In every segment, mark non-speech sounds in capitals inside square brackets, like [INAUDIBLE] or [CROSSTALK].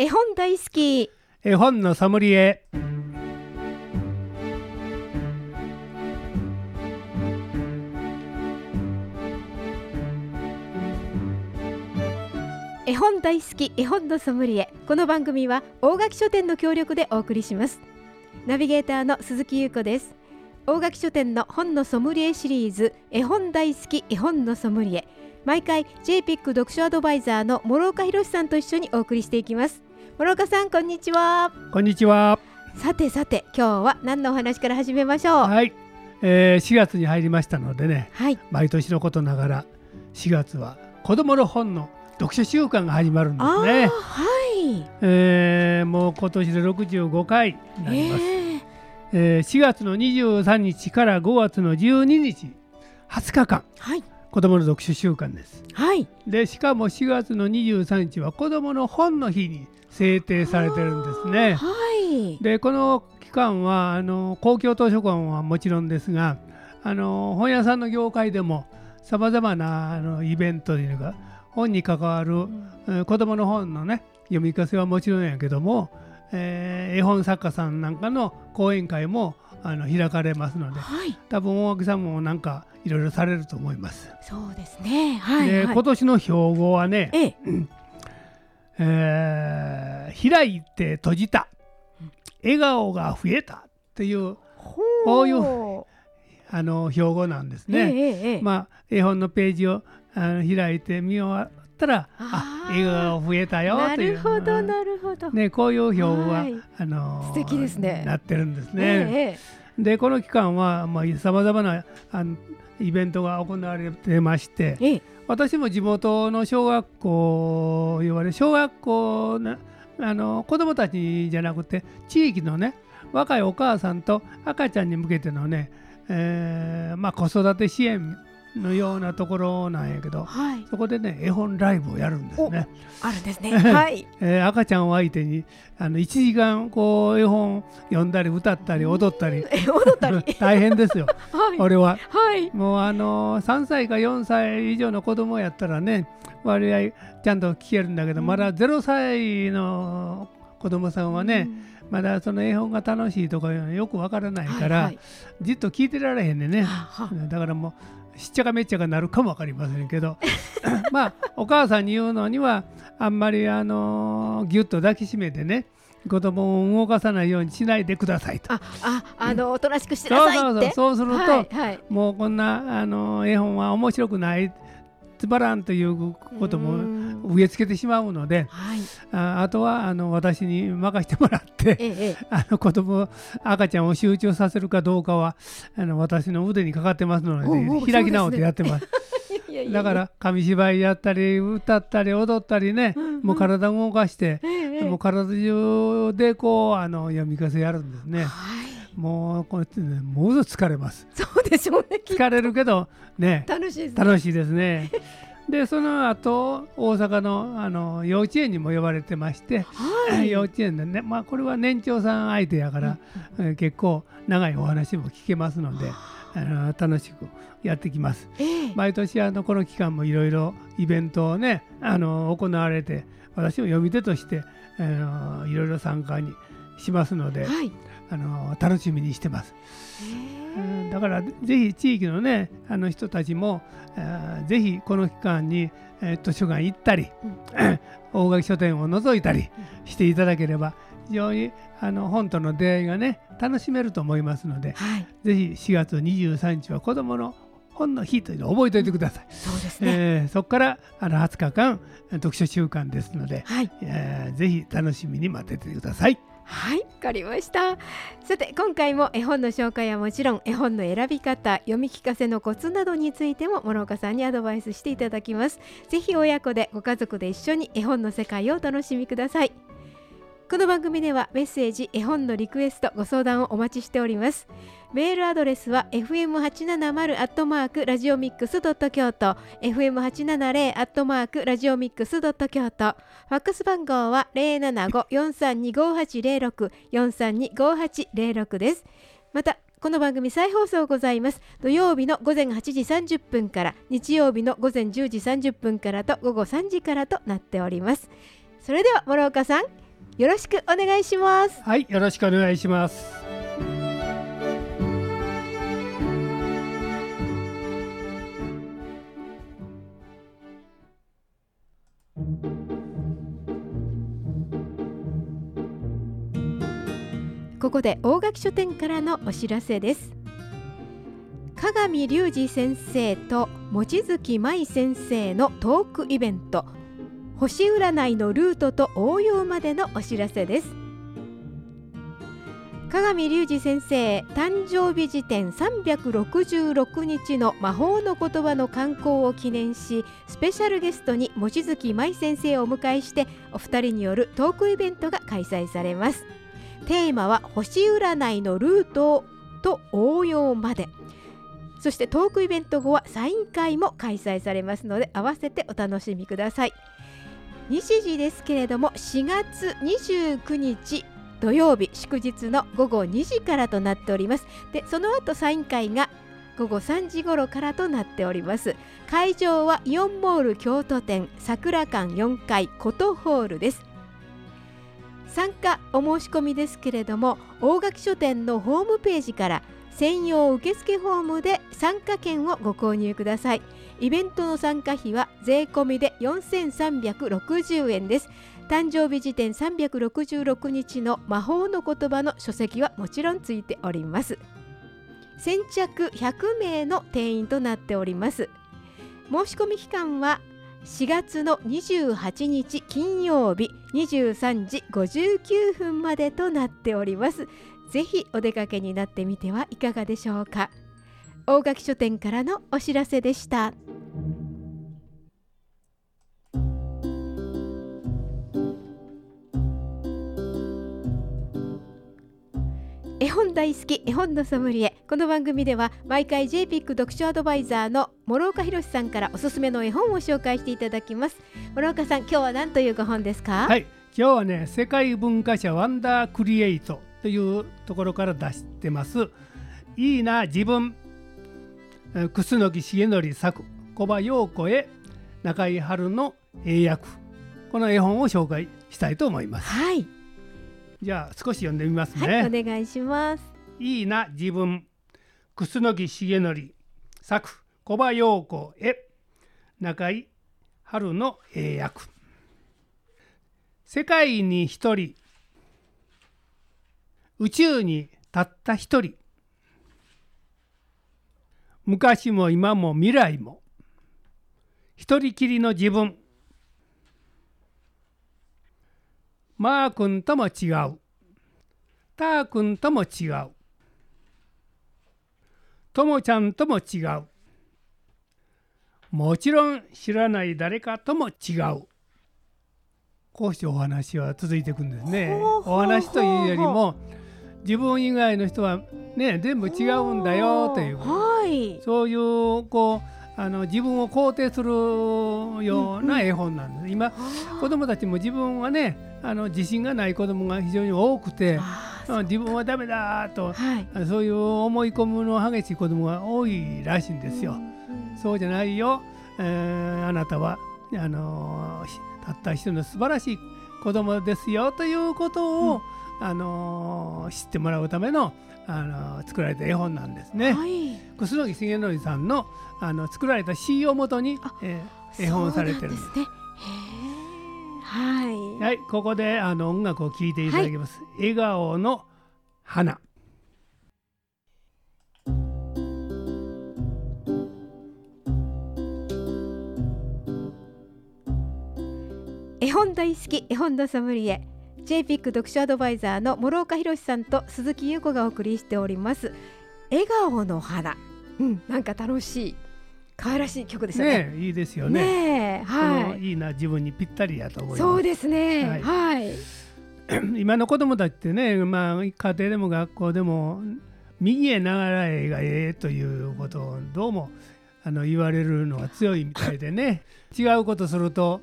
絵本大好き。絵本のソムリエ。絵本大好き絵本のソムリエ。この番組は大垣書店の協力でお送りします。ナビゲーターの鈴木優子です。大垣書店の本のソムリエシリーズ絵本大好き絵本のソムリエ。毎回 JPIC 読書アドバイザーの諸岡博さんと一緒にお送りしていきます諸岡さんこんにちは。こんにちは。さてさて今日は何のお話から始めましょう？はい、えー、4月に入りましたのでねはい。毎年のことながら4月は子どもの本の読書週間が始まるんですね、はい。えーもう今年で65回になります、えー。えー4月の23日から5月の12日20日間はい。子どもの読書週間です。はい。でしかも4月の23日は子どもの本の日に制定されてるんですね。はい。でこの期間はあの公共図書館はもちろんですがあの本屋さんの業界でもさまざまなあのイベントというか本に関わる、えー子どもの本のね読み聞かせはもちろんやけども、えー絵本作家さんなんかの講演会もあの開かれますのではい。多分大脇さんもなんかいろいろされると思います。そうですね。はいではい。今年の標語はねええ [CLEARS THROAT] えー開いて閉じた。笑顔が増えたっていうほこういうあの標語なんですね。えええまあ絵本のページをあの開いて見終わったらあ笑顔増えたよなという。るほどなるほど、ね、こういう標語ははい。あの素敵ですね。なってるんですえね。ええ。でこの期間はさまざ、まなあのイベントが行われてましてええ。え私も地元の小学校言われ小学校のあの子どもたちじゃなくて地域のね若いお母さんと赤ちゃんに向けてのね、えーまあ、子育て支援のようなところなんやけどはい。そこでね絵本ライブをやるんですね。あるんですね。[LAUGHS] はい。えー赤ちゃんを相手にあの1時間こう絵本読んだり歌ったり踊ったり。え踊ったり？[LAUGHS] 大変ですよ。[LAUGHS] はい。俺は。はい。もうあの3歳か4歳以上の子供やったらね割合ちゃんと聞けるんだけど、うん。まだ0歳の子供さんはね、うん。まだその絵本が楽しいとかよくわからないから、はいはい。じっと聞いてられへんねんね。だからもうしっちゃかめっちゃかなるかもわかりませんけど。[LAUGHS] まあお母さんに言うのにはあんまりあのギュッと抱きしめてね子供を動かさないようにしないでくださいと。あああのおとなしくしてそうなさいって。そうそうそう。すると、はいはい。もうこんなあの絵本は面白くないつまらんということうもん。植え付けてしまうのではい。ああとはあの私に任せてもらってええええ。[LAUGHS] あの子供赤ちゃんを集中させるかどうかはあの私の腕にかかってますので開き直ってやってます。[LAUGHS] だから紙芝居やったり歌ったり踊ったりねうんうん。もう体を動かしてもう体中でこうあの読み聞かせやるんですね。はいもうこうやってねものすごく疲れます。そうでしょうね疲れるけどね。楽しいですね。楽しいですね。[LAUGHS] でその後大阪のあの幼稚園にも呼ばれてまして、はい。幼稚園でね、まあ、これは年長さん相手やから、えー結構長いお話も聞けますのであの楽しくやってきます。ええ。毎年あのこの期間もいろいろイベントをねあの行われて私も読み手としていろいろ参加にしますのではいあの楽しみにしてます。だからぜひ地域のねあの人たちも、えーぜひこの期間に、えー図書館行ったり、大垣書店を覗いたりしていただければ非常にあの本との出会いがね楽しめると思いますのでえはいぜひ4月23日は子どもの本の日というのを覚えておいてください。そうですねえーそこからあの20日間読書週間ですので、はいえーぜひ楽しみに待っててください。はい、わかりました。さて、今回も絵本の紹介はもちろん、絵本の選び方、読み聞かせのコツなどについても諸岡さんにアドバイスしていただきます。ぜひ親子でご家族で一緒に絵本の世界をお楽しみください。この番組ではメッセージ、絵本のリクエスト、ご相談をお待ちしております。メールアドレスは fm870 アットマークラジオミックスドット京都。fm870 アットマークラジオミックスドット京都。ファックス番号は075-432-5806 432-5806です。またこの番組再放送ございます。土曜日の午前8時30分から日曜日の午前10時30分からと午後3時からとなっております。それでは諸岡さんよろしくお願いします。はいよろしくお願いします。ここで大垣書店からのお知らせです。鏡隆二先生と望月舞先生のトークイベント星占いのルートと応用までのお知らせです。鏡隆二先生誕生日時点366日の魔法の言葉の観光を記念しスペシャルゲストに望月舞先生をお迎えしてお二人によるトークイベントが開催されます。テーマは星占いのルートと応用まで。そしてトークイベント後はサイン会も開催されますので合わせてお楽しみください。日時ですけれども4月29日土曜日祝日の午後2時からとなっております。でその後サイン会が午後3時頃からとなっております。会場はイオンモール京都店桜館4階琴ホールです。参加お申し込みですけれども大垣書店のホームページから専用受付フォームで参加券をご購入ください。イベントの参加費は税込みで4360円です。誕生日時点366日の魔法の言葉の書籍はもちろんついております。先着100名の定員となっております。申し込み期間は4月の28日金曜日23時59分までとなっております。ぜひお出かけになってみてはいかがでしょうか。大垣書店からのお知らせでした。絵本大好き絵本のソムリエ。この番組では毎回 JPIC 読書アドバイザーの諸岡博さんからおすすめの絵本を紹介していただきます。諸岡さん今日は何というご本ですか？はい。今日はね世界文化社ワンダークリエイトというところから出してます。いいな自分。楠木重則作小葉陽子へ中井春の英訳。この絵本を紹介したいと思います。はい。じゃあ少し読んでみますね、はい、お願いします。いいな自分。楠木重則作小葉陽子へ中井春の英訳。世界に一人。宇宙にたった一人昔も今も未来も一人きりの自分。マー君とも違う。ター君とも違う。ともちゃんとも違う。もちろん知らない誰かとも違う。こうしてお話は続いていくんですね。お話というよりも自分以外の人はね全部違うんだよという、はい、そういうこうあの自分を肯定するような絵本なんです、うんうん、今子供たちも自分はねあの自信がない子供が非常に多くて自分はダメだと、はい、そういう思い込むの激しい子供が多いらしいんですよ。うん。うん、そうじゃないよ、えー、あなたはあのたった一人の素晴らしい子供ですよということを、うんあの知ってもらうためのあの作られた絵本なんですね。はい、楠木重則さんのあの作られた詩をもとに、えー、絵本されてるんです。はい、はい、ここであの音楽を聴いていただきます。はい、笑顔の花。絵本大好き絵本のソムリエ JPIC 読書アドバイザーの諸岡博さんと鈴木優子がお送りしております笑顔の花うんなんか楽しい可愛らしい曲ですよね。ねいいですよね。ねはい。いいな自分にぴったりやと思います。そうですね。はい。はい、[CLEARS THROAT] 今の子供たちってね、まあ家庭でも学校でも右へ習えがええということをどうもあの言われるのが強いみたいでね、[LAUGHS] 違うことすると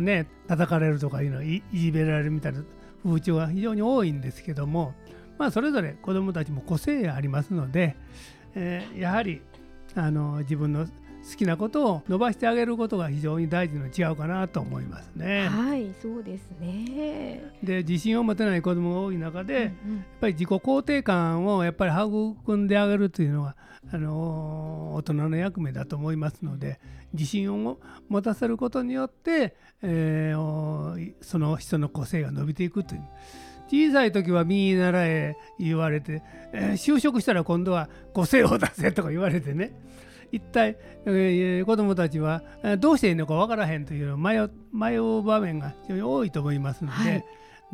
ね叩かれるとかいうのいじめられるみたいな風潮が非常に多いんですけども、まあ、それぞれ子どもたちも個性ありますので、えー、やはりあの自分の好きなことを伸ばしてあげることが非常に大事の違うかなと思いますね。はいそうですね。で自信を持てない子どもが多い中で、やっうん。うんぱり自己肯定感をやっぱり育んであげるというのはあの大人の役目だと思いますので自信を持たせることによって、えーおその人の個性が伸びていくという。小さい時は見習え言われて、えー就職したら今度は個性を出せとか言われてね一体、えー子どもたちはえーどうしていいのか分からへんというのを迷う迷う場面が非常に多いと思いますので、はい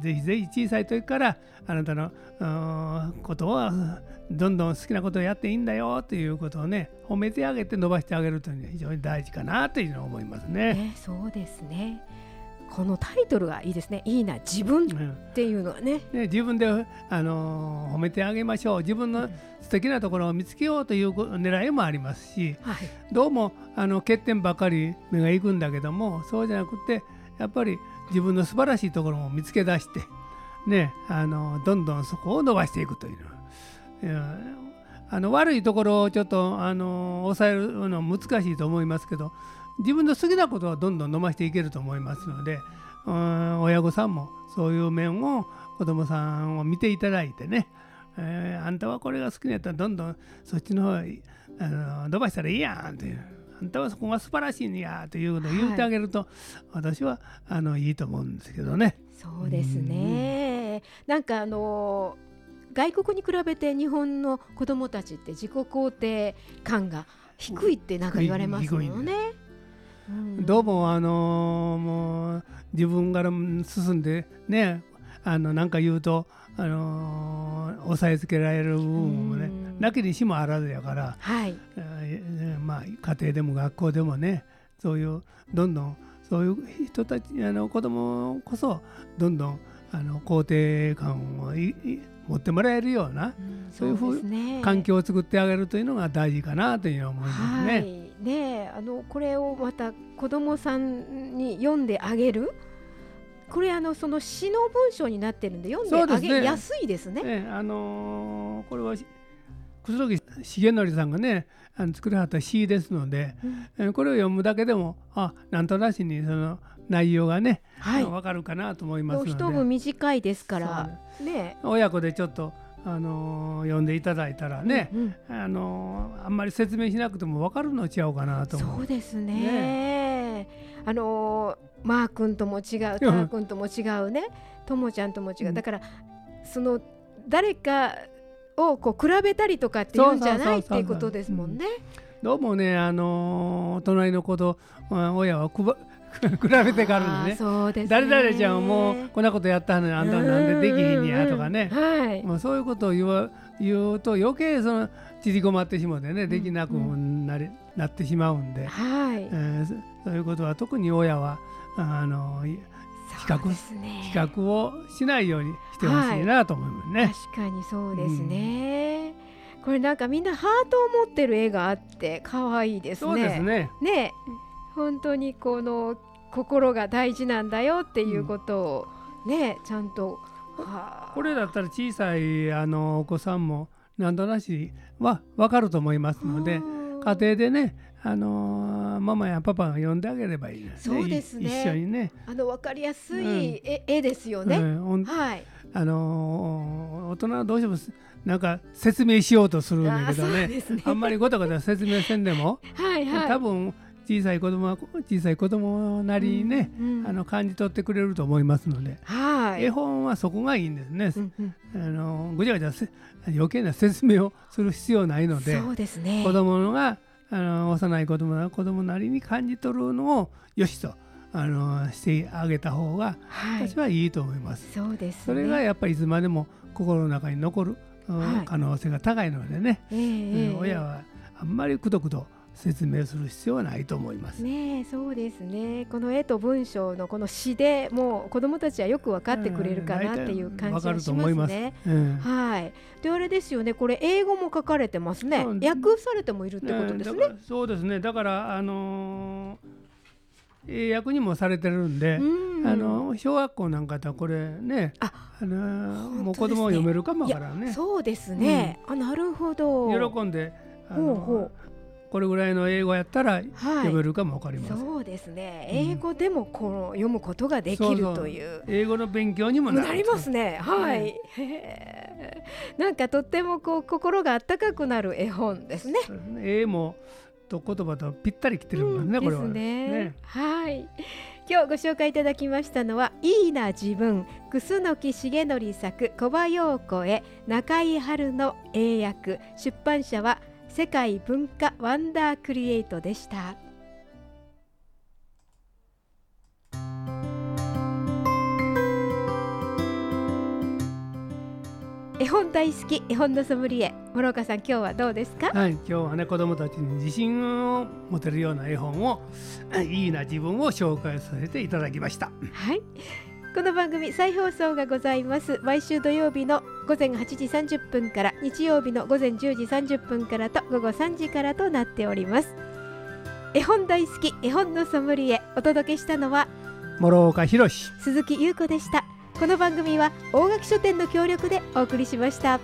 ぜひぜひ小さい時からあなたのことをどんどん好きなことをやっていいんだよということをね褒めてあげて伸ばしてあげるというのは非常に大事かなというのを思いますね。ねそうですねこのタイトルがいいですね。いいな自分っうんていうのはね。ね、自分で、あのー褒めてあげましょう。自分の素敵なところを見つけようという狙いもありますしはい。どうもあの欠点ばっかり目がいくんだけどもそうじゃなくてやっぱり自分の素晴らしいところを見つけ出して、ね、あのどんどんそこを伸ばしていくというあの悪いところをちょっとあの抑えるのは難しいと思いますけど自分の好きなことはどんどん伸ばしていけると思いますのでうん親御さんもそういう面を子どもさんを見ていただいてね、えーあんたはこれが好きなやったらどんどんそっちの方へあの伸ばしたらいいやんというあんたはそこが素晴らしいんやということを言ってあげると、私はあのいいと思うんですけどね。そうですねなんかあの外国に比べて日本の子どもたちって自己肯定感が低いってなんか言われますも低いんんね。うん。どうもあのーもう自分から進んでねあのなんか言うと、あのー抑えつけられる部分もねうん。なきにしもあらずやから、はい。えーまあ家庭でも学校でもねそういうどんどんそういう人たちあの子供こそどんどんあの肯定感をいい持ってもらえるようなうん。そういうふう環境を作ってあげるというのが大事かなというのは思いますはね。いねえあのこれをまた子どもさんに読んであげる。これあのその詩の文章になってるんで読んであげやすいですね。ねあのーこれはし楠木重則さんがねあの作らはった詩ですので、うん。えーこれを読むだけでもあなんとなしにその内容がね、はい。わかるかなと思いますので。一文短いですから。ね。親子でちょっと、あのー読んでいただいたらね、うんあのーあんまり説明しなくても分かるの違うかなと思う。そうですね。あのーマー君とも違うター君とも違うね。ともちゃんとも違う、うん。だからその誰かをこう比べたりとかっていうんじゃないっていうことですもんね。どうもね、あのー隣の子と、まあ親はくば [LAUGHS] 比べてからね。そうですね。誰々ちゃんはもうこんなことやったのにあんたはなんでできひんやとかね、うん。うんはい、まあ、そういうことを言わ言うと余計その縮こまってしまってねできなくなり、なってしまうんで、はい。えーそそういうことは特に親はあのい較ね。比較をしないようにしてほしいなと思いますね。確かにそうですね、これなんかみんなハートを持ってる絵があって可愛いですね。そうですね。ね本当にこの心が大事なんだよっていうことをね、ちゃんとはあこれだったら小さいあのお子さんも何となしは分かると思いますのでうん家庭でねあのーママやパパが呼んであげればいいですねそうですねい一緒にね。あの分かりやすうんい絵,、絵ですよね。うんはい。あのー大人はどうしてもすなんか説明しようとするんだけどねねあんまりごたごた説明せんでも、[LAUGHS] はいはい。多分小さい子供は小さい子供なりにね、うんあの感じ取ってくれると思いますので、はい。絵本はそこがいいんですね。うんうんあのぐちゃぐちゃせ余計な説明をする必要ないのでそうですね。子供のがあの幼い子供が子供なりに感じ取るのをよしとあのしてあげた方がはい。私はいいと思います。そうです、ね。それがやっぱりいつまでも心の中に残る、うんはい可能性が高いのでね、ええええうん親はあんまりくどくど説明する必要はないと思います。ねえそうですねこの絵と文章のこの詩でもう子どもたちはよく分かってくれるかなっていう感じがしますね。うんはい。であれですよねこれ英語も書かれてますねそう。訳されてもいるってことですねだか。らそうですねだからあのー英訳にもされてるんで、うんあの小学校なんかだこれねああのーねもう子供は読めるかもからんねそうですね。あなるほど。喜んであのほうほこれぐらいの英語やったらはい。読めるかもわかりません、そうですね。うん。英語でもこの読むことができるという。英語の勉強にもなりますね。はい。ね。へー。なんかとってもこう心が温かくなる絵本ですね。そうですね。英もと言葉とぴったりきてるもんね、うん。これは。ですね。ね。はい。今日ご紹介いただきましたのは「いいな自分」楠木重則作小葉陽子へ中井春の英訳。出版社は世界文化ワンダークリエイトでした。絵本大好き絵本のソムリエ諸岡さん今日はどうですか？はい、今日はね子供たちに自信を持てるような絵本を [LAUGHS] いいな自分を紹介させていただきましたはい。この番組再放送がございます。毎週土曜日の午前8時30分から日曜日の午前10時30分からと午後3時からとなっております。絵本大好き絵本のソムリエお届けしたのは諸岡博鈴木優子でした。この番組は大垣書店の協力でお送りしました。